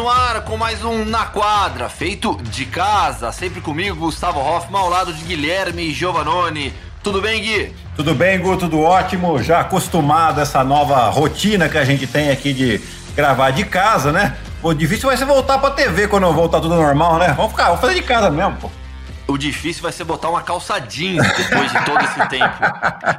no ar com mais um Na Quadra, feito de casa, sempre comigo, Gustavo Hoffman, ao lado de Guilherme Giovanoni. Tudo bem, Gui? Tudo bem, Gu, tudo ótimo. Já acostumado a essa nova rotina que a gente tem aqui de gravar de casa, né? O difícil vai ser voltar pra TV quando voltar tudo normal, né? Vamos ficar, vamos fazer de casa mesmo, pô. O difícil vai ser botar uma calça jeans depois de todo esse tempo.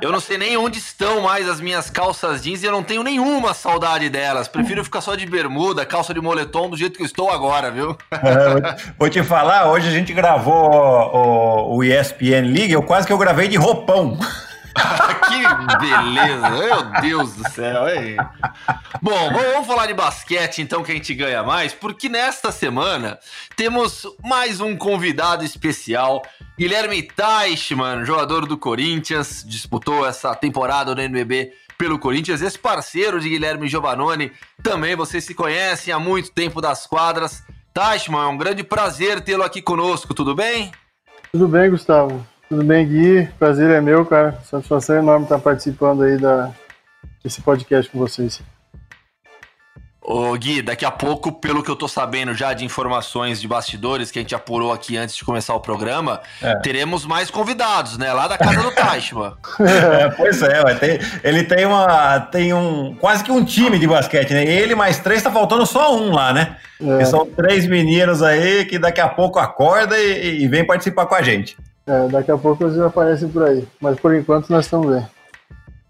Eu não sei nem onde estão mais as minhas calças jeans e eu não tenho nenhuma saudade delas. Prefiro ficar só de bermuda, calça de moletom do jeito que eu estou agora, viu? É, vou te falar, hoje a gente gravou o, o ESPN League, eu quase que eu gravei de roupão. que beleza, meu Deus do céu. Ei. Bom, vamos falar de basquete então que a gente ganha mais, porque nesta semana temos mais um convidado especial, Guilherme Teichmann, jogador do Corinthians, disputou essa temporada no NBB pelo Corinthians, esse parceiro de Guilherme Giovanoni, também vocês se conhecem há muito tempo das quadras. Teichmann, é um grande prazer tê-lo aqui conosco, tudo bem? Tudo bem, Gustavo. Tudo bem, Gui? Prazer é meu, cara. Satisfação enorme estar participando aí da, desse podcast com vocês. Ô Gui, daqui a pouco, pelo que eu tô sabendo já de informações de bastidores que a gente apurou aqui antes de começar o programa, é. teremos mais convidados, né? Lá da casa do Tashma. é, pois é, tem, ele tem uma. tem um. quase que um time de basquete, né? Ele mais três, tá faltando só um lá, né? É. São três meninos aí que daqui a pouco acorda e, e vem participar com a gente. É, daqui a pouco eles aparecem por aí. Mas por enquanto nós estamos bem.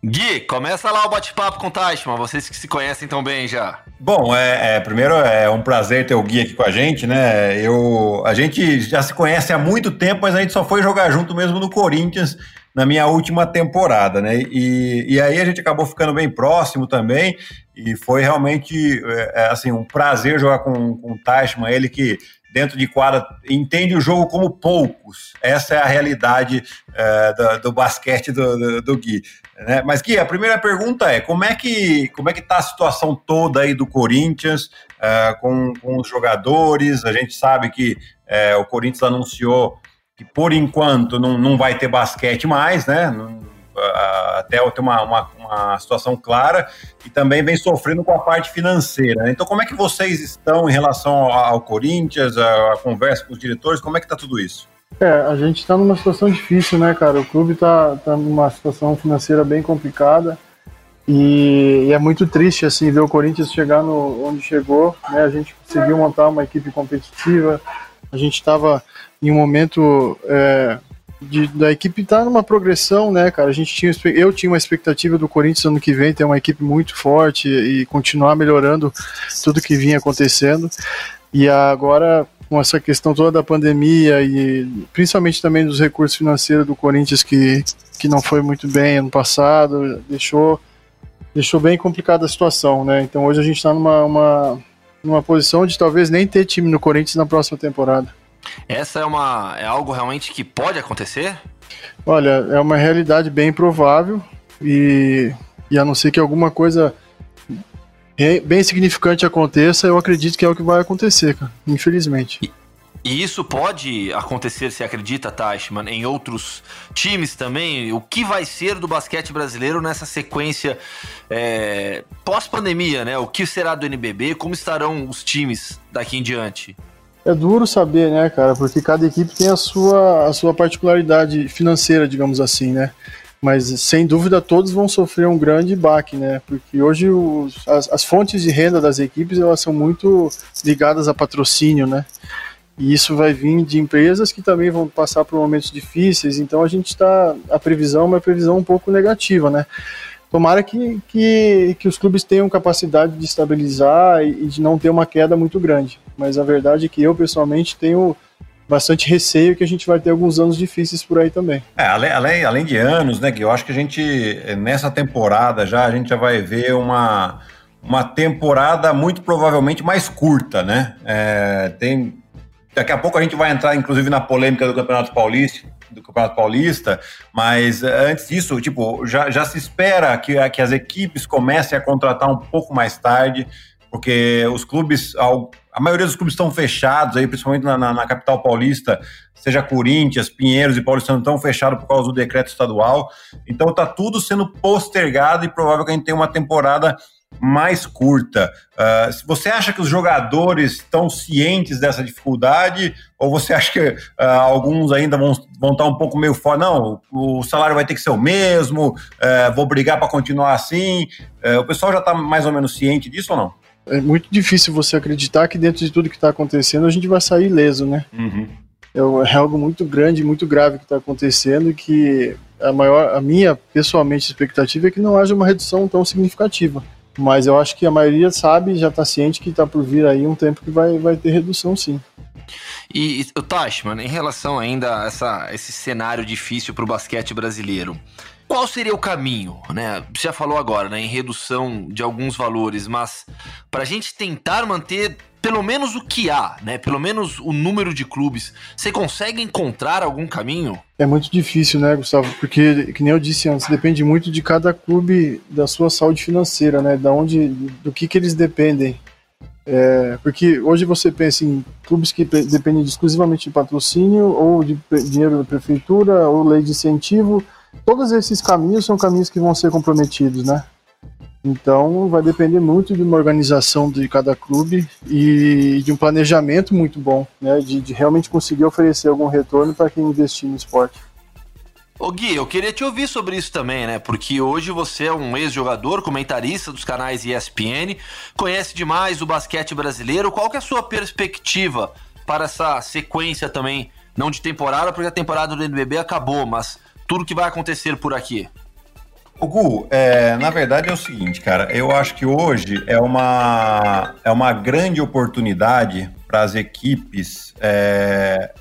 Gui, começa lá o bate-papo com o Tashman, vocês que se conhecem tão bem já. Bom, é, é, primeiro é um prazer ter o Gui aqui com a gente, né? Eu, a gente já se conhece há muito tempo, mas a gente só foi jogar junto mesmo no Corinthians na minha última temporada, né? E, e aí a gente acabou ficando bem próximo também, e foi realmente é, é assim um prazer jogar com, com o Tashman, ele que dentro de quadra entende o jogo como poucos. Essa é a realidade é, do, do, basquete do, do, do Gui. Né? Mas Gui, a primeira pergunta é como é que como é que está a situação toda aí do Corinthians é, com, com os jogadores? A gente sabe que é, o Corinthians anunciou que por enquanto não, não vai ter basquete mais, né? Não, até ter uma, uma, uma, situação clara e também vem sofrendo com a parte financeira. Né? Então, como é que vocês estão em relação ao Corinthians, a, a conversa com os diretores? Como é que está tudo isso? É, a gente está numa situação difícil, né, cara? O clube está tá numa situação financeira bem complicada e, e, é muito triste, assim, ver o Corinthians chegar no, onde chegou, né? A gente conseguiu montar uma equipe competitiva, a gente estava em um momento é, de, da equipe tá numa progressão, né, cara? A gente tinha, eu tinha uma expectativa do Corinthians ano que vem ter uma equipe muito forte e continuar melhorando tudo que vinha acontecendo. E agora, com essa questão toda da pandemia e principalmente também dos recursos financeiros do Corinthians que, que não foi muito bem ano passado, deixou, deixou bem complicada a situação, né? Então hoje a gente está numa uma, numa posição de talvez nem ter time no Corinthians na próxima temporada. Essa é uma é algo realmente que pode acontecer? Olha, é uma realidade bem provável e, e a não ser que alguma coisa bem significante aconteça, eu acredito que é o que vai acontecer, cara, infelizmente. E, e isso pode acontecer, se acredita, Tashman, em outros times também? O que vai ser do basquete brasileiro nessa sequência é, pós-pandemia, né? O que será do NBB? Como estarão os times daqui em diante? É duro saber, né, cara? Porque cada equipe tem a sua, a sua particularidade financeira, digamos assim, né? Mas sem dúvida todos vão sofrer um grande baque, né? Porque hoje os, as, as fontes de renda das equipes elas são muito ligadas a patrocínio, né? E isso vai vir de empresas que também vão passar por momentos difíceis. Então a gente está a previsão é uma previsão um pouco negativa, né? Tomara que, que, que os clubes tenham capacidade de estabilizar e, de não ter uma queda muito grande. Mas a verdade é que eu, pessoalmente, tenho bastante receio que a gente vai ter alguns anos difíceis por aí também. É, além, além, de anos, né, que eu acho que a gente, nessa temporada já, a gente já vai ver uma, uma temporada muito provavelmente mais curta, né? É, tem, daqui a pouco a gente vai entrar, inclusive, na polêmica do Campeonato Paulista, do Campeonato Paulista, mas eh, antes disso, tipo, já, já se espera que, que as equipes comecem a contratar um pouco mais tarde, porque os clubes, a maioria dos clubes estão fechados aí, principalmente na, na, na capital paulista, seja Corinthians, Pinheiros e Paulistano estão fechados por causa do decreto estadual. Então tá tudo sendo postergado e provável que a gente tenha uma temporada mais curta. Uh, você acha que os jogadores estão cientes dessa dificuldade ou você acha que uh, alguns ainda vão, vão estar um pouco meio fora? Não, o salário vai ter que ser o mesmo, uh, vou brigar para continuar assim. o pessoal já está mais ou menos ciente disso ou não? É muito difícil você acreditar que dentro de tudo que está acontecendo a gente vai sair ileso, né? Uhum. É, é algo muito grande, muito grave que está acontecendo que a maior, a minha pessoalmente expectativa é que não haja uma redução tão significativa. Mas eu acho que a maioria sabe, já está ciente que está por vir aí um tempo que vai, vai ter redução sim. E, o Tashman, em relação ainda a essa, esse cenário difícil para o basquete brasileiro, qual seria o caminho, né? Você já falou agora, né, em redução de alguns valores, mas para a gente tentar manter pelo menos o que há, né? Pelo menos o número de clubes. Você consegue encontrar algum caminho? É muito difícil, né, Gustavo? Porque, que nem eu disse antes, depende muito de cada clube da sua saúde financeira, né? Da onde, do que que eles dependem. É, porque hoje você pensa em clubes que dependem exclusivamente de patrocínio ou de dinheiro da prefeitura ou lei de incentivo. Todos esses caminhos são caminhos que vão ser comprometidos, né? Então vai depender muito de uma organização de cada clube e de um planejamento muito bom, né? De, de realmente conseguir oferecer algum retorno para quem investir no esporte. Ô Gui, eu queria te ouvir sobre isso também, né? Porque hoje você é um ex-jogador, comentarista dos canais ESPN, conhece demais o basquete brasileiro. Qual que é a sua perspectiva para essa sequência também, não de temporada, porque a temporada do NBB acabou, mas tudo que vai acontecer por aqui? O Gu, é, na verdade é o seguinte, cara. Eu acho que hoje é uma, é uma grande oportunidade para as equipes é,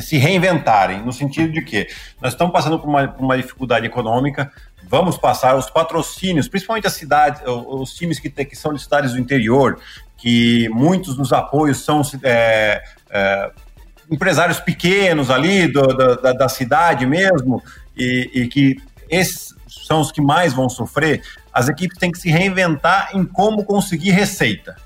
se reinventarem, no sentido de que nós estamos passando por uma, por uma dificuldade econômica, vamos passar os patrocínios, principalmente as cidades, os times que, que são de cidades do interior, que muitos dos apoios são é, é, empresários pequenos ali do, da, da, cidade mesmo, e, e que esses são os que mais vão sofrer, as equipes têm que se reinventar em como conseguir receita.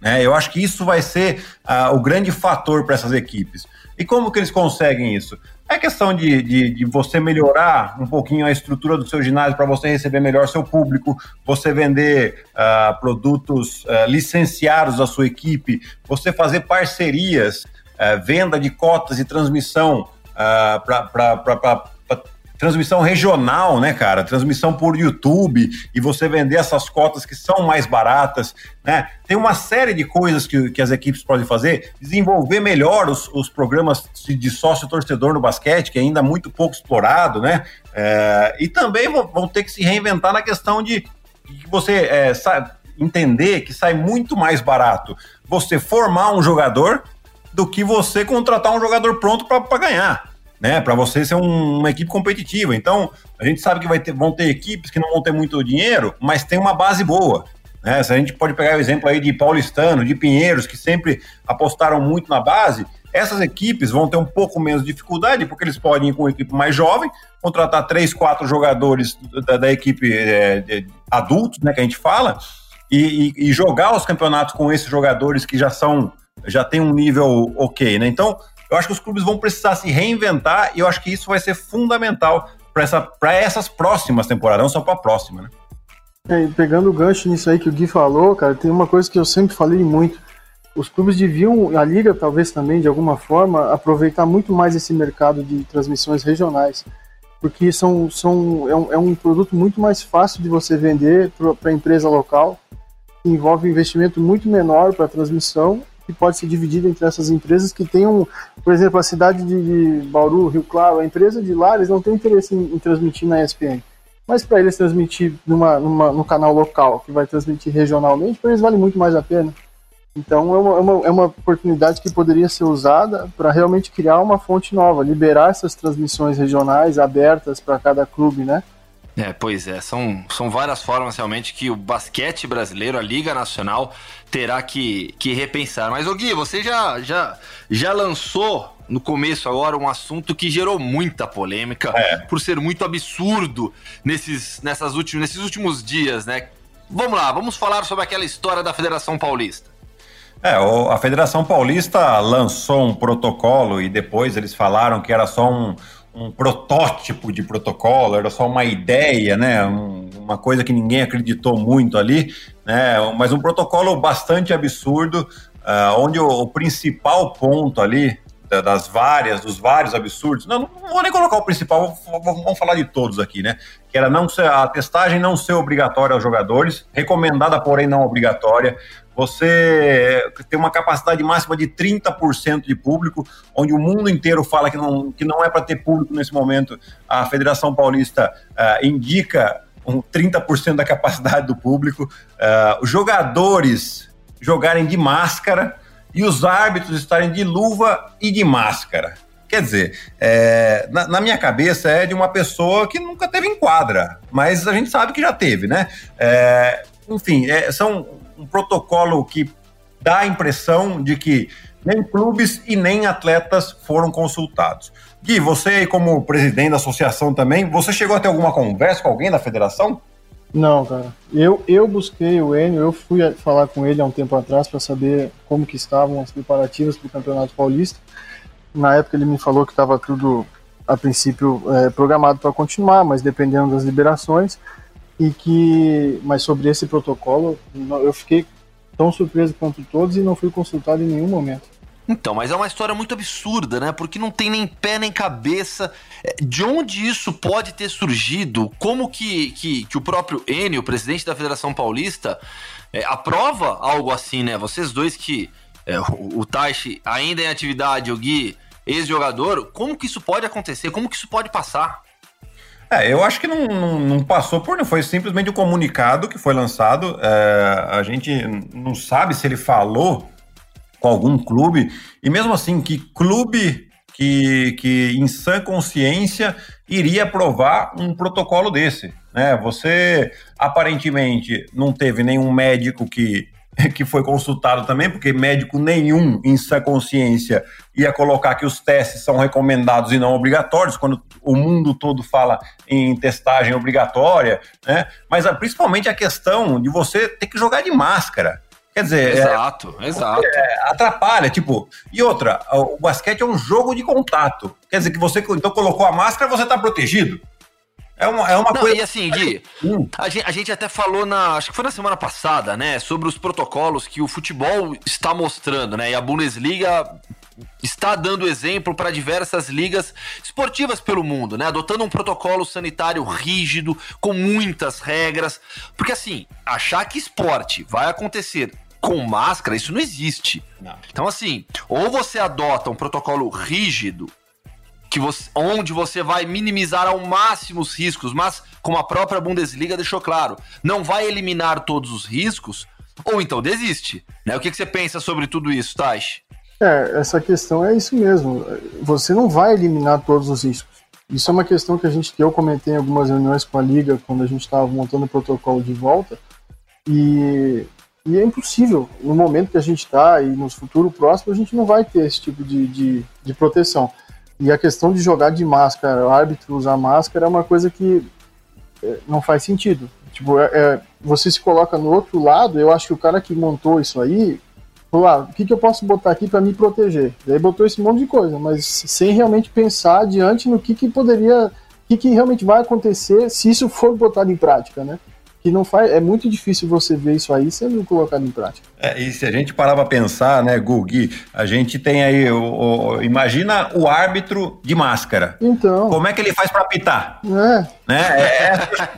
Né? Eu acho que isso vai ser uh, o grande fator para essas equipes. E como que eles conseguem isso? É questão de, de, de você melhorar um pouquinho a estrutura do seu ginásio para você receber melhor seu público, você vender uh, produtos uh, licenciados da sua equipe, você fazer parcerias, uh, venda de cotas e transmissão para transmissão regional, né, cara? Transmissão por YouTube e você vender essas cotas que são mais baratas, né? Tem uma série de coisas que, que as equipes podem fazer, desenvolver melhor os, os programas de, sócio-torcedor no basquete, que é ainda muito pouco explorado, né? É, e também vão, vão, ter que se reinventar na questão de, de você é, entender que sai muito mais barato você formar um jogador do que você contratar um jogador pronto para ganhar né? Para você ser um, uma equipe competitiva. Então, a gente sabe que vai ter, vão ter equipes que não vão ter muito dinheiro, mas tem uma base boa. Né? Se a gente pode pegar o exemplo aí de Paulistano, de Pinheiros, que sempre apostaram muito na base, essas equipes vão ter um pouco menos de dificuldade, porque eles podem ir com uma equipe mais jovem, contratar três, quatro jogadores da, da equipe é, de adultos, né, que a gente fala, e, e, e, jogar os campeonatos com esses jogadores que já são, já tem um nível ok, né? Então, eu acho que os clubes vão precisar se reinventar e eu acho que isso vai ser fundamental para essa, essas próximas temporadas, não só para a próxima, né? É, pegando o gancho nisso aí que o Gui falou, cara, tem uma coisa que eu sempre falei muito. Os clubes deviam, a liga talvez também, de alguma forma, aproveitar muito mais esse mercado de transmissões regionais. Porque são, são, é, um, é um produto muito mais fácil de você vender para a empresa local, envolve investimento muito menor para transmissão que pode ser dividida entre essas empresas que tenham, por exemplo, a cidade de Bauru, Rio Claro, a empresa de lá, eles não têm interesse em, em transmitir na ESPN. Mas para eles transmitir numa, numa, no canal local, que vai transmitir regionalmente, para eles vale muito mais a pena. Então é uma, é uma, é uma oportunidade que poderia ser usada para realmente criar uma fonte nova, liberar essas transmissões regionais abertas para cada clube, né? É, pois é, são, são várias formas realmente que o basquete brasileiro, a Liga Nacional, terá que, que repensar. Mas, ô Gui, você já, já, já lançou no começo agora um assunto que gerou muita polêmica é. por ser muito absurdo nesses, nessas últimos, nesses últimos dias, né? Vamos lá, vamos falar sobre aquela história da Federação Paulista. É, a Federação Paulista lançou um protocolo e depois eles falaram que era só um, um, protótipo de protocolo, era só uma ideia, né? Um, uma coisa que ninguém acreditou muito ali, né? Mas um protocolo bastante absurdo, uh, onde o, o, principal ponto ali das várias, dos vários absurdos, não, não vou nem colocar o principal, vamos falar de todos aqui, né? Que era não ser, a testagem não ser obrigatória aos jogadores, recomendada, porém não obrigatória, você tem uma capacidade máxima de 30% de público, onde o mundo inteiro fala que não, que não é para ter público nesse momento. A Federação Paulista uh, indica um 30% da capacidade do público. Uh, os jogadores jogarem de máscara e os árbitros estarem de luva e de máscara. Quer dizer, é, na, na, minha cabeça é de uma pessoa que nunca teve em quadra, mas a gente sabe que já teve, né? É, enfim, é, são um protocolo que dá a impressão de que nem clubes e nem atletas foram consultados. Gui, você como presidente da associação também, você chegou a ter alguma conversa com alguém da federação? Não, cara. Eu, eu busquei o Enio, eu fui falar com ele há um tempo atrás para saber como que estavam as preparativas para o Campeonato Paulista. Na época ele me falou que estava tudo, a princípio, é, programado para continuar, mas dependendo das liberações e que, mas sobre esse protocolo, eu fiquei tão surpreso quanto todos e não fui consultado em nenhum momento. Então, mas é uma história muito absurda, né? Porque não tem nem pé nem cabeça. É, de onde isso pode ter surgido? Como que, que, que o próprio Enio, o presidente da Federação Paulista, é, aprova algo assim, né? Vocês dois que. É, o, o Taishi ainda em atividade, o Gui, ex-jogador, como que isso pode acontecer? Como que isso pode passar? É, eu acho que não, não, passou por, foi simplesmente um comunicado que foi lançado. É, a gente não sabe se ele falou com algum clube, e mesmo assim, que clube que, que em sã consciência iria aprovar um protocolo desse. Né? Você aparentemente não teve nenhum médico que que foi consultado também, porque médico nenhum, em sua consciência, ia colocar que os testes são recomendados e não obrigatórios, quando o mundo todo fala em testagem obrigatória, né? Mas ah, principalmente a questão de você ter que jogar de máscara. Quer dizer, exato, é, exato. É, atrapalha, tipo. E outra, o basquete é um jogo de contato. Quer dizer que você então colocou a máscara, você está protegido. É uma, é uma Não, coisa. E assim, Gui, hum. a, gente, a gente até falou na. Acho que foi na semana passada, né? Sobre os protocolos que o futebol está mostrando, né? E a Bundesliga está dando exemplo para diversas ligas esportivas pelo mundo, né? Adotando um protocolo sanitário rígido, com muitas regras. Porque assim, achar que esporte vai acontecer com máscara, isso não existe. Não. Então, assim, ou você adota um protocolo rígido que você, onde você vai minimizar ao máximo os riscos, mas como a própria Bundesliga deixou claro, não vai eliminar todos os riscos, ou então desiste. Né? O que, que você pensa sobre tudo isso, Taish? É, essa questão é isso mesmo. Você não vai eliminar todos os riscos. Isso é uma questão que a gente que eu comentei em algumas reuniões com a liga quando a gente estava montando o protocolo de volta e, e, é impossível no momento que a gente está e no futuro próximo a gente não vai ter esse tipo de, de, de proteção. E a questão de jogar de máscara, o árbitro usar máscara é uma coisa que é, não faz sentido. Tipo, é, é, você se coloca no outro lado, eu acho que o cara que montou isso aí, falou, ah, o que, que eu posso botar aqui para me proteger? Daí botou esse monte de coisa, mas sem realmente pensar adiante no que, que poderia, o que, que realmente vai acontecer se isso for botado em prática, né? Que não faz. É muito difícil você ver isso aí sendo colocado em prática. É, e se a gente parar para pensar, né, Gugi, a gente tem aí. O, o, imagina o árbitro de máscara. Então. Como é que ele faz para apitar? É. Né? É, é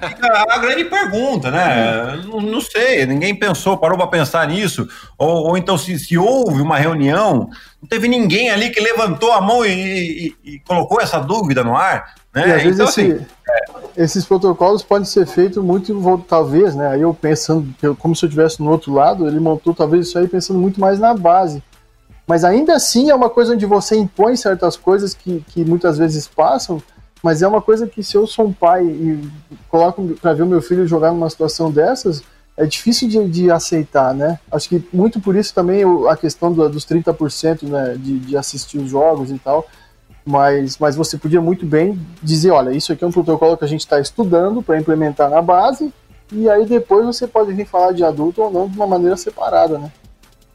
fica a grande pergunta, né? Não, não, sei, ninguém pensou, parou para pensar nisso. Ou, ou então, se, se houve uma reunião, não teve ninguém ali que levantou a mão e, e, e colocou essa dúvida no ar. Né? E às vezes então, esse, assim, é. esses protocolos podem ser feitos muito, talvez, né? Aí eu pensando, como se eu estivesse no outro lado, ele montou talvez isso aí pensando muito mais na base. Mas ainda assim é uma coisa onde você impõe certas coisas que, que muitas vezes passam, mas é uma coisa que se eu sou um pai e coloco para ver o meu filho jogar numa situação dessas, é difícil de, de, aceitar, né? Acho que muito por isso também a questão do, dos 30% né, de, de assistir os jogos e tal, mas, mas você podia muito bem dizer, olha, isso aqui é um protocolo que a gente está estudando para implementar na base, e aí depois você pode vir falar de adulto ou não de uma maneira separada, né?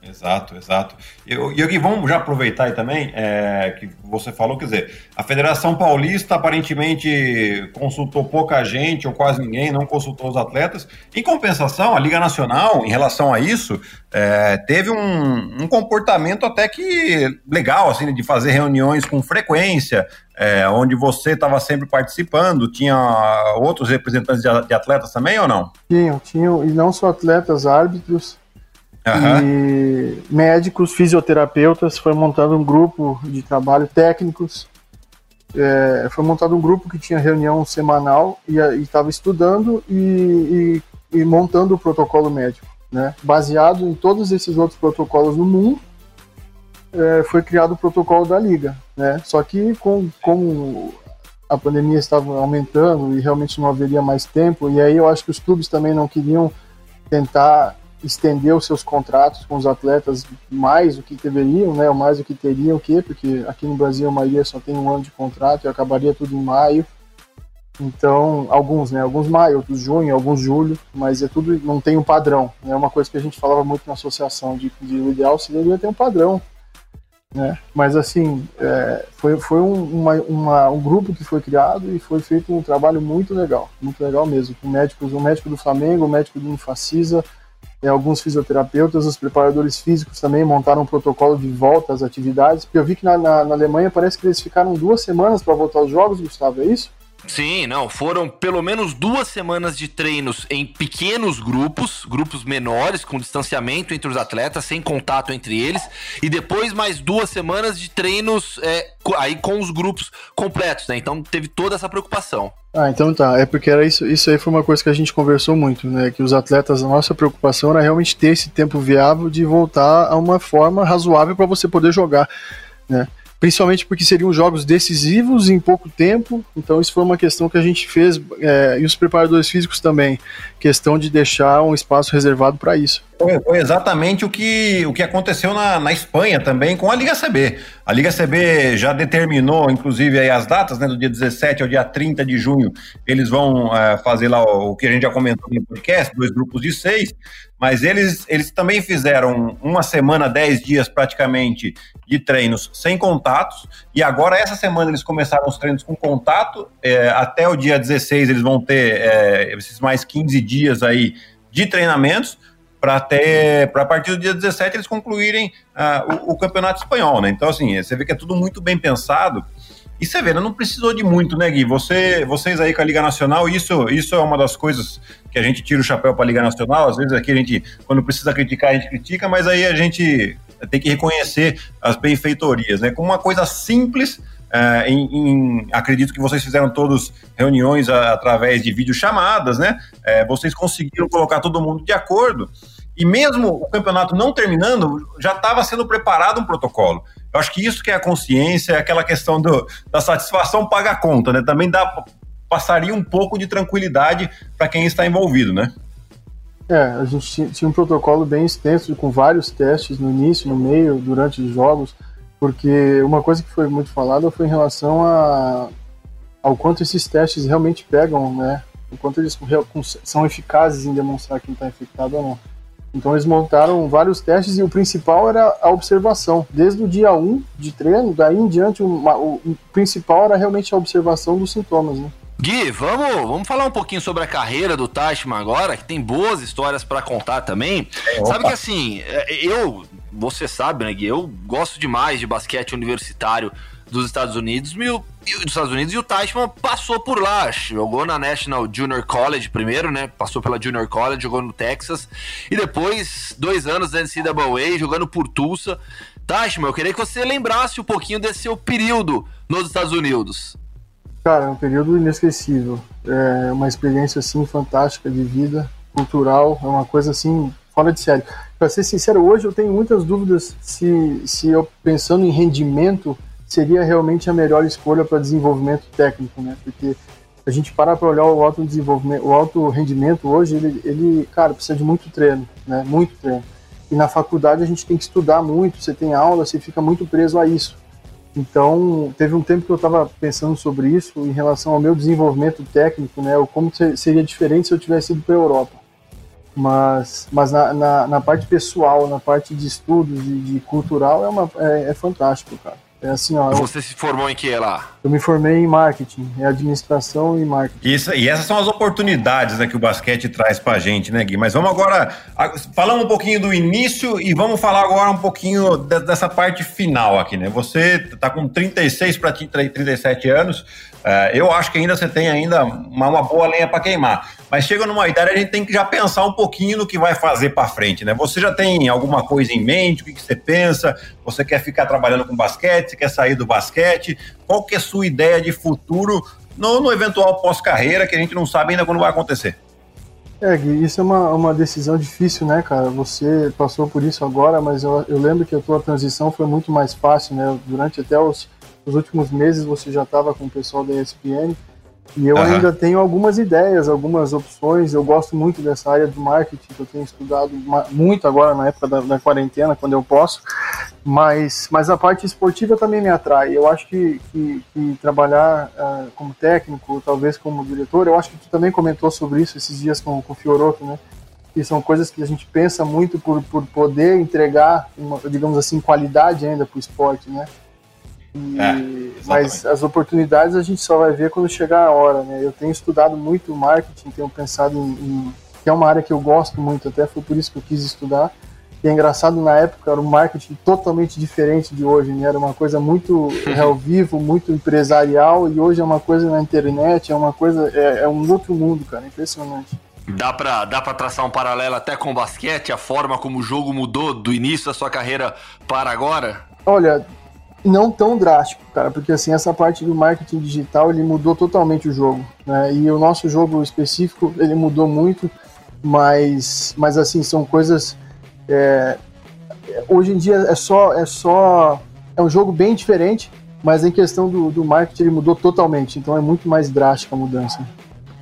Exato, exato. E, e vamos já aproveitar aí também é, que você falou, quer dizer, a Federação Paulista aparentemente consultou pouca gente ou quase ninguém, não consultou os atletas. Em compensação, a Liga Nacional, em relação a isso, é, teve um, um, comportamento até que legal, assim, de fazer reuniões com frequência, é, onde você estava sempre participando. Tinha outros representantes de, atletas também ou não? Tinham, tinham, e não só atletas, árbitros Uhum. E médicos, fisioterapeutas, foi montado um grupo de trabalho, técnicos. É, foi montado um grupo que tinha reunião semanal e estava estudando e, e, e, montando o protocolo médico. Né? Baseado em todos esses outros protocolos no mundo, é, foi criado o protocolo da Liga. Né? Só que com, com a pandemia estava aumentando e realmente não haveria mais tempo, e aí eu acho que os clubes também não queriam tentar estender os seus contratos com os atletas mais do que deveriam, né, ou mais do que teriam que, porque aqui no Brasil a maioria só tem um ano de contrato e acabaria tudo em maio. Então, alguns, né, alguns maio, outros junho, alguns julho, mas é tudo não tem um padrão. É né, uma coisa que a gente falava muito na associação de, de o ideal seria ter um padrão, né? Mas assim, é, foi, foi um, uma, uma, um grupo que foi criado e foi feito um trabalho muito legal, muito legal mesmo, com médicos, o médico do Flamengo, o médico do Infacisa, alguns fisioterapeutas, os preparadores físicos também montaram um protocolo de volta às atividades, eu vi que na, na, na Alemanha parece que eles ficaram duas semanas para voltar aos jogos, Gustavo, é isso? Sim, não, foram pelo menos duas semanas de treinos em pequenos grupos, grupos menores, com distanciamento entre os atletas, sem contato entre eles, e depois mais duas semanas de treinos é, aí com os grupos completos, né? Então teve toda essa preocupação. Ah, então tá. É porque era isso, isso aí foi uma coisa que a gente conversou muito, né? Que os atletas, a nossa preocupação era realmente ter esse tempo viável de voltar a uma forma razoável para você poder jogar, né? Principalmente porque seriam jogos decisivos em pouco tempo, então isso foi uma questão que a gente fez, é, e os preparadores físicos também, questão de deixar um espaço reservado para isso. Foi, exatamente o que, o que aconteceu na, na Espanha também com a Liga CB. A Liga CB já determinou, inclusive, as datas, né, do dia 17 ao dia 30 de junho, eles vão é, fazer lá o, o, que a gente já comentou no podcast, dois grupos de seis, mas eles, eles também fizeram uma semana, dez dias praticamente de treinos sem contatos, e agora essa semana eles começaram os treinos com contato, é, até o dia 16 eles vão ter é, esses mais 15 dias aí de treinamentos, para até para a partir do dia 17 eles concluírem uh, o, o, campeonato espanhol, né? Então assim, você vê que é tudo muito bem pensado. E você vê, né, não precisou de muito, né, Gui? Você, vocês aí com a Liga Nacional, isso, isso é uma das coisas que a gente tira o chapéu para a Liga Nacional. Às vezes aqui a gente, quando precisa criticar, a gente critica, mas aí a gente tem que reconhecer as benfeitorias, né? Com uma coisa simples, é, em, em, acredito que vocês fizeram todos reuniões a, através de videochamadas, né? É, vocês conseguiram colocar todo mundo de acordo. E mesmo o campeonato não terminando, já estava sendo preparado um protocolo. Eu acho que isso que é a consciência, é aquela questão do, da satisfação paga a conta, né? Também dá, passaria um pouco de tranquilidade para quem está envolvido, né? É, a gente tinha um protocolo bem extenso, com vários testes no início, no meio, durante os jogos. Porque uma coisa que foi muito falada foi em relação a, ao quanto esses testes realmente pegam, né? O quanto eles são eficazes em demonstrar quem está infectado ou não. Então eles montaram vários testes e o principal era a observação. Desde o dia 1 de treino, daí em diante, o, o, principal era realmente a observação dos sintomas, né? Gui, vamos, vamos falar um pouquinho sobre a carreira do Tashman agora, que tem boas histórias para contar também. É, Sabe que assim, é, eu, você sabe, né, Gui, eu gosto demais de basquete universitário dos Estados Unidos, mil, dos Estados Unidos e o Teichmann passou por lá, jogou na National Junior College primeiro, né? Passou pela Junior College, jogou no Texas e depois dois anos na NCAA jogando por Tulsa. Teichmann, eu queria que você lembrasse um pouquinho desse seu período nos Estados Unidos. Cara, é um período inesquecível, é uma experiência assim fantástica de vida, cultural, é uma coisa assim fora de sério. Para ser sincero, hoje eu tenho muitas dúvidas se, se eu pensando em rendimento seria realmente a melhor escolha para desenvolvimento técnico, né? Porque a gente parar para olhar o alto desenvolvimento, o alto rendimento hoje, ele, ele, cara, precisa de muito treino, né? Muito treino. E na faculdade a gente tem que estudar muito, você tem aula, você fica muito preso a isso. Então, teve um tempo que eu estava pensando sobre isso em relação ao meu desenvolvimento técnico, né? Ou como seria diferente se eu tivesse ido para a Europa. Mas, mas na, na, na parte pessoal, na parte de estudos e de, cultural, é, uma, é, é fantástico, cara. É assim, ó. Você se formou em que lá? Eu me formei em marketing, em administração e marketing. Isso, e essas são as oportunidades né, que o basquete traz pra gente, né, Gui? Mas vamos agora. Falamos um pouquinho do início e vamos falar agora um pouquinho dessa parte final aqui, né? Você tá com 36 para 37 anos. Uh, eu acho que ainda você tem ainda uma, uma boa lenha para queimar. Mas chega numa idade, a gente tem que já pensar um pouquinho no que vai fazer para frente, né? Você já tem alguma coisa em mente? O que, que, você pensa? Você quer ficar trabalhando com basquete? Você quer sair do basquete? Qual que é a sua ideia de futuro no, no eventual pós-carreira que a gente não sabe ainda quando vai acontecer? É, Gui, isso é uma, uma decisão difícil, né, cara? Você passou por isso agora, mas eu, eu lembro que a tua transição foi muito mais fácil, né? Durante até os, os últimos meses você já estava com o pessoal da ESPN e eu uhum. ainda tenho algumas ideias, algumas opções. Eu gosto muito dessa área do marketing, que eu tenho estudado muito agora na época da, da quarentena, quando eu posso. Mas, mas a parte esportiva também me atrai. Eu acho que, que, que trabalhar uh, como técnico, talvez como diretor, eu acho que tu também comentou sobre isso esses dias com, com o Fioroto, né? Que são coisas que a gente pensa muito por, por poder entregar, uma, digamos assim, qualidade ainda para o esporte, né? É, mas as oportunidades a gente só vai ver quando chegar a hora, né? Eu tenho estudado muito marketing, tenho pensado em, em, que é uma área que eu gosto muito, até foi por isso que eu quis estudar. E é engraçado, na época era um marketing totalmente diferente de hoje, né? Era uma coisa muito ao vivo, muito empresarial, e hoje é uma coisa na internet, é uma coisa, é, é um outro mundo, cara, impressionante. Dá pra, dá pra traçar um paralelo até com o basquete, a forma como o jogo mudou do início da sua carreira para agora? Olha, não tão drástico, cara, porque assim, essa parte do marketing digital, ele mudou totalmente o jogo, né? E o nosso jogo específico, ele mudou muito, mas, mas assim, são coisas... É, hoje em dia é só, é só... É um jogo bem diferente, mas em questão do, do marketing ele mudou totalmente, então é muito mais drástica a mudança.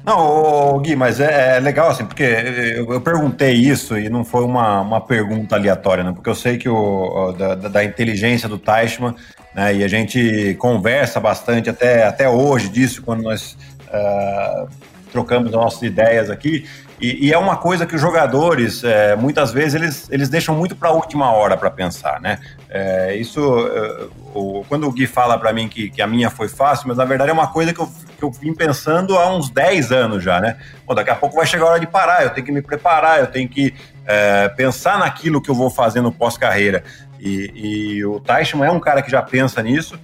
Não, Gui, mas é, é, legal assim, porque eu, eu, perguntei isso e não foi uma, uma pergunta aleatória, né? Porque eu sei que o, da, da inteligência do Teichmann, né? E a gente conversa bastante até, até hoje disso, quando nós uh, trocamos nossas ideias aqui. E, e, é uma coisa que os jogadores, é, muitas vezes, eles, eles deixam muito para a última hora para pensar, né? É, isso, é, o, quando o Gui fala para mim que, que a minha foi fácil, mas na verdade é uma coisa que eu, que eu vim pensando há uns 10 anos já, né? Bom, daqui a pouco vai chegar a hora de parar, eu tenho que me preparar, eu tenho que é, pensar naquilo que eu vou fazer no pós-carreira. E, e o Teichmann é um cara que já pensa nisso.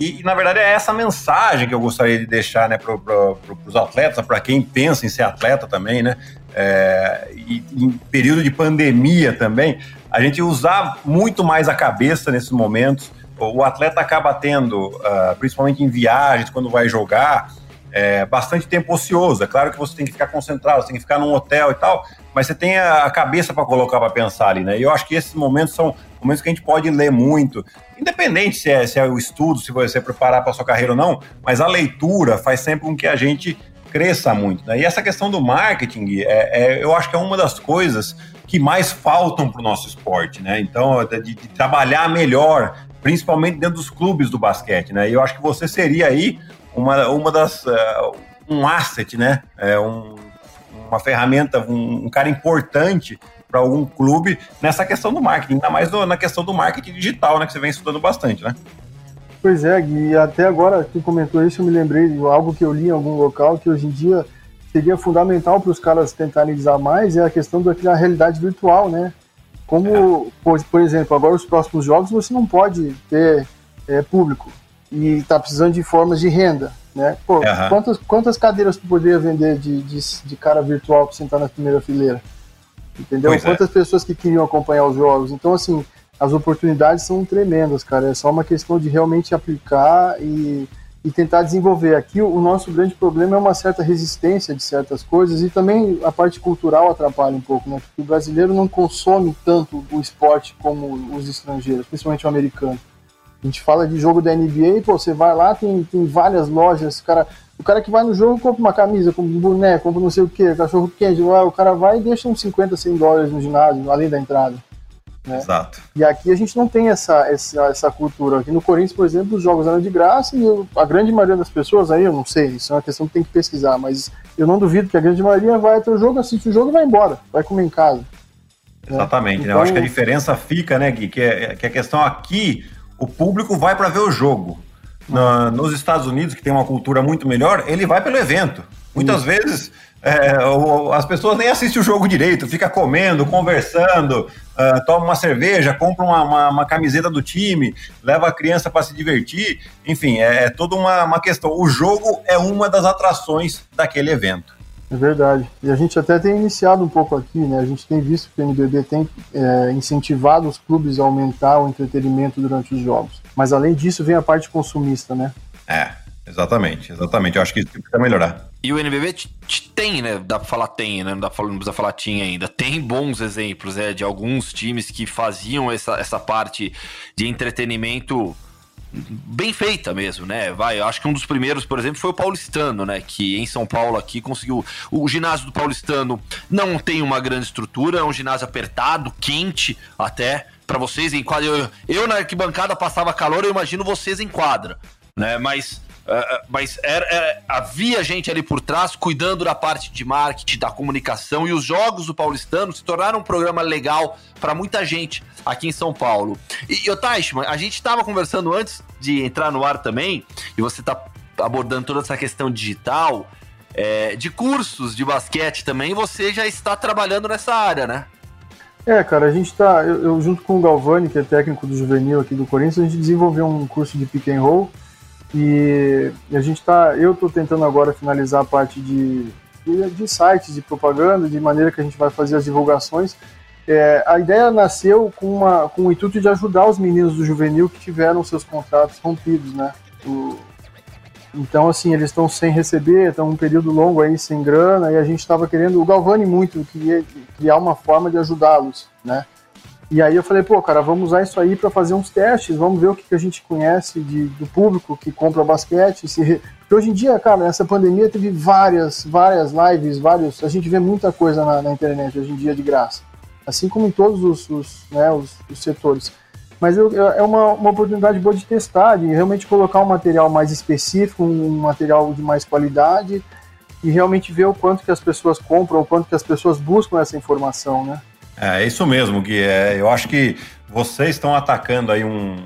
E, na verdade, é essa mensagem que eu gostaria de deixar né, para pro, os atletas, para quem pensa em ser atleta também, né? É, e em período de pandemia também, a gente usar muito mais a cabeça nesses momentos. O atleta acaba tendo, uh, principalmente em viagens, quando vai jogar, é, bastante tempo ocioso. É claro que você tem que ficar concentrado, você tem que ficar num hotel e tal, mas você tem a cabeça para colocar para pensar ali, né? E eu acho que esses momentos são momentos que a gente pode ler muito, independente se é, se é o estudo, se você preparar para sua carreira ou não, mas a leitura faz sempre com que a gente cresça muito. Né? E essa questão do marketing, é, é, eu acho que é uma das coisas que mais faltam para o nosso esporte, né? Então, de, de, trabalhar melhor, principalmente dentro dos clubes do basquete, né? E eu acho que você seria aí uma, uma das uh, um asset, né? É um, uma ferramenta, um, um cara importante para algum clube nessa questão do marketing, ainda mais na questão do marketing digital, né? Que você vem estudando bastante, né? Pois é, Gui, até agora que comentou isso, eu me lembrei de algo que eu li em algum local que hoje em dia seria fundamental para os caras tentarem usar mais é a questão da realidade virtual, né? Como, é. por, por, exemplo, agora os próximos jogos você não pode ter é, público e está precisando de formas de renda, né? Pô, uhum. quantas, quantas cadeiras tu poderia vender de, de, de cara virtual para sentar na primeira fileira? Entendeu? Pois é. quantas é. pessoas que queriam acompanhar os jogos? Então, assim, as oportunidades são tremendas, cara. É só uma questão de realmente aplicar e, e tentar desenvolver. Aqui o, nosso grande problema é uma certa resistência de certas coisas e também a parte cultural atrapalha um pouco, né? Porque o brasileiro não consome tanto o esporte como os estrangeiros, principalmente o americano. A gente fala de jogo da NBA, pô, você vai lá, tem, tem várias lojas, o cara, o cara que vai no jogo compra uma camisa, compra um boneco, compra não sei o que, cachorro quente, o cara vai e deixa uns 50, 100 dólares no ginásio, além da entrada. Né? Exato. E aqui a gente não tem essa, essa, essa cultura. Aqui no Corinthians, por exemplo, os jogos eram de graça e eu, a grande maioria das pessoas aí, eu não sei, isso é uma questão que tem que pesquisar, mas eu não duvido que a grande maioria vai até o jogo, assiste o jogo e vai embora, vai comer em casa. Exatamente, então, né? Eu acho que a diferença fica, né, Gui, que, é, que a questão aqui, o público vai para ver o jogo. Na, nos Estados Unidos, que tem uma cultura muito melhor, ele vai pelo evento. Muitas vezes é, as pessoas nem assistem o jogo direito, fica comendo, conversando, uh, toma uma cerveja, compra uma, uma, uma, camiseta do time, leva a criança para se divertir. Enfim, é, é toda uma, uma questão. O jogo é uma das atrações daquele evento. É verdade. E a gente até tem iniciado um pouco aqui, né? A gente tem visto que o NBB tem é, incentivado os clubes a aumentar o entretenimento durante os jogos. Mas além disso, vem a parte consumista, né? É, exatamente, exatamente. Eu acho que isso precisa melhorar. E o NBB tem, né? Dá pra falar tem, né? Não, dá pra, não precisa falar tinha ainda. Tem bons exemplos, né? De alguns times que faziam essa, essa parte de entretenimento bem feita mesmo, né? Vai, eu acho que um dos primeiros, por exemplo, foi o Paulistano, né? Que em São Paulo aqui conseguiu. O ginásio do Paulistano não tem uma grande estrutura, é um ginásio apertado, quente até. para vocês em quadra. Eu, eu na arquibancada passava calor, eu imagino vocês em quadra, né? Mas Uh, mas era, era, havia gente ali por trás cuidando da parte de marketing, da comunicação, e os jogos do Paulistano se tornaram um programa legal para muita gente aqui em São Paulo. E, e Taichman, a gente estava conversando antes de entrar no ar também, e você está abordando toda essa questão digital, é, de cursos de basquete também, você já está trabalhando nessa área, né? É, cara, a gente tá. Eu, eu, junto com o Galvani, que é técnico do juvenil aqui do Corinthians, a gente desenvolveu um curso de pick and roll e a gente tá, eu estou tentando agora finalizar a parte de, de, de, sites, de propaganda, de maneira que a gente vai fazer as divulgações. É, a ideia nasceu com, uma, com o intuito de ajudar os meninos do juvenil que tiveram seus contratos rompidos, né? O, então, assim, eles estão sem receber, estão um período longo aí sem grana, e a gente estava querendo, o Galvani muito, queria criar uma forma de ajudá-los, né? E aí eu falei, pô, cara, vamos usar isso aí para fazer uns testes, vamos ver o que, que a gente conhece de, do público que compra basquete. Se... Porque hoje em dia, cara, nessa pandemia teve várias, várias lives, vários. A gente vê muita coisa na, na internet hoje em dia de graça. Assim como em todos os, os, né, os, os setores. Mas eu, eu, é uma, uma oportunidade boa de testar, de realmente colocar um material mais específico, um material de mais qualidade e realmente ver o quanto que as pessoas compram, o quanto que as pessoas buscam essa informação, né? É, é isso mesmo, Gui. É, eu acho que vocês estão atacando aí um,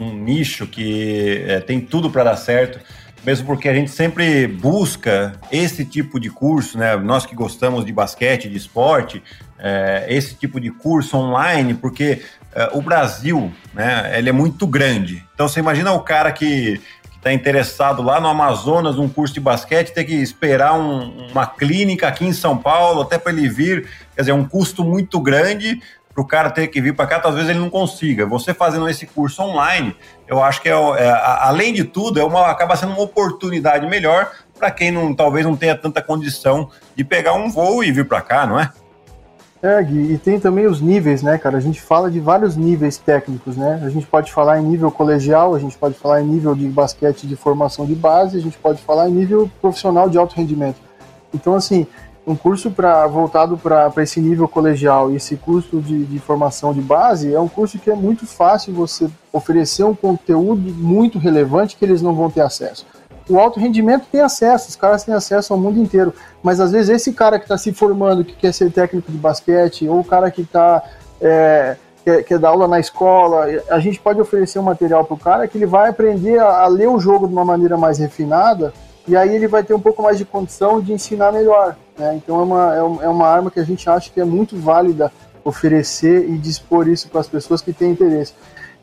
um, nicho que é, tem tudo para dar certo, mesmo porque a gente sempre busca esse tipo de curso, né? Nós que gostamos de basquete, de esporte, é, esse tipo de curso online, porque é, o Brasil, né? Ele é muito grande. Então você imagina o cara que está interessado lá no Amazonas, num curso de basquete, ter que esperar um, uma clínica aqui em São Paulo até para ele vir. Quer dizer, é um custo muito grande para o cara ter que vir para cá, talvez ele não consiga. Você fazendo esse curso online, eu acho que é, é além de tudo, é uma, acaba sendo uma oportunidade melhor para quem não, talvez não tenha tanta condição de pegar um voo e vir para cá, não é? É, Gui, e tem também os níveis, né, cara? A gente fala de vários níveis técnicos, né? A gente pode falar em nível colegial, a gente pode falar em nível de basquete de formação de base, a gente pode falar em nível profissional de alto rendimento. Então, assim, um curso pra, voltado para esse nível colegial e esse curso de, de formação de base é um curso que é muito fácil você oferecer um conteúdo muito relevante que eles não vão ter acesso o alto rendimento tem acesso, os caras têm acesso ao mundo inteiro. Mas às vezes esse cara que está se formando, que quer ser técnico de basquete, ou o cara que está é, quer, quer, dar aula na escola, a gente pode oferecer um material para o cara que ele vai aprender a, a, ler o jogo de uma maneira mais refinada, e aí ele vai ter um pouco mais de condição de ensinar melhor. Né? Então é uma, é, é uma arma que a gente acha que é muito válida oferecer e dispor isso para as pessoas que têm interesse.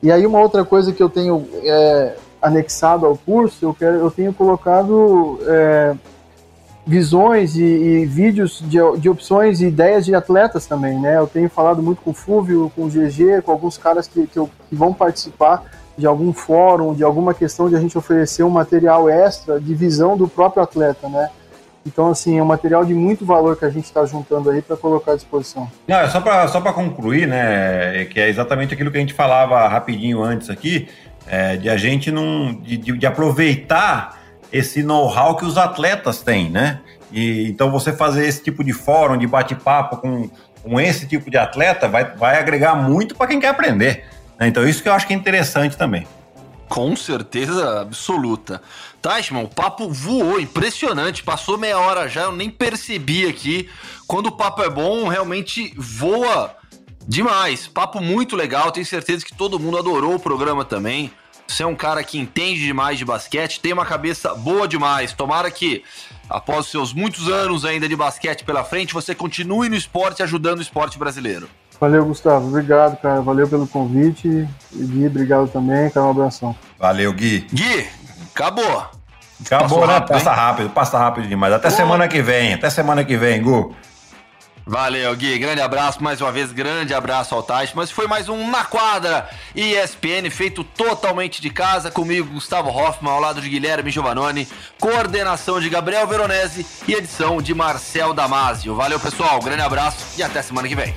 E aí uma outra coisa que eu tenho é, anexado ao curso, eu, quero, eu tenho colocado é, visões e, e vídeos de, de, opções e ideias de atletas também, né? Eu tenho falado muito com o Fúvio, com o GG, com alguns caras que, que, eu, que vão participar de algum fórum, de alguma questão de a gente oferecer um material extra de visão do próprio atleta, né? Então, assim, é um material de muito valor que a gente está juntando aí para colocar à disposição. Não, é só para só concluir, né? Que é exatamente aquilo que a gente falava rapidinho antes aqui é, de a gente não de, de aproveitar esse know-how que os atletas têm, né? E, então você fazer esse tipo de fórum, de bate-papo com, com esse tipo de atleta vai, vai agregar muito para quem quer aprender. Né? Então, isso que eu acho que é interessante também. Com certeza absoluta. Teichmann, o papo voou, impressionante. Passou meia hora já, eu nem percebi aqui. Quando o papo é bom, realmente voa demais. Papo muito legal, tenho certeza que todo mundo adorou o programa também. Você é um cara que entende demais de basquete, tem uma cabeça boa demais. Tomara que, após seus muitos anos ainda de basquete pela frente, você continue no esporte ajudando o esporte brasileiro. Valeu, Gustavo. Obrigado, cara. Valeu pelo convite. E Gui, obrigado também. Cara, um abração. Valeu, Gui. Gui, acabou. Acabou, Passou né? Rápido, passa rápido, passa rápido demais. Até Pô. semana que vem. Até semana que vem, Gu. Valeu, Gui. Grande abraço, mais uma vez, grande abraço ao Tais. Mas foi mais um Na Quadra ESPN, feito totalmente de casa, comigo, Gustavo Hoffman, ao lado de Guilherme Giovanoni, coordenação de Gabriel Veronese e edição de Marcel Damasio. Valeu, pessoal, grande abraço e até semana que vem.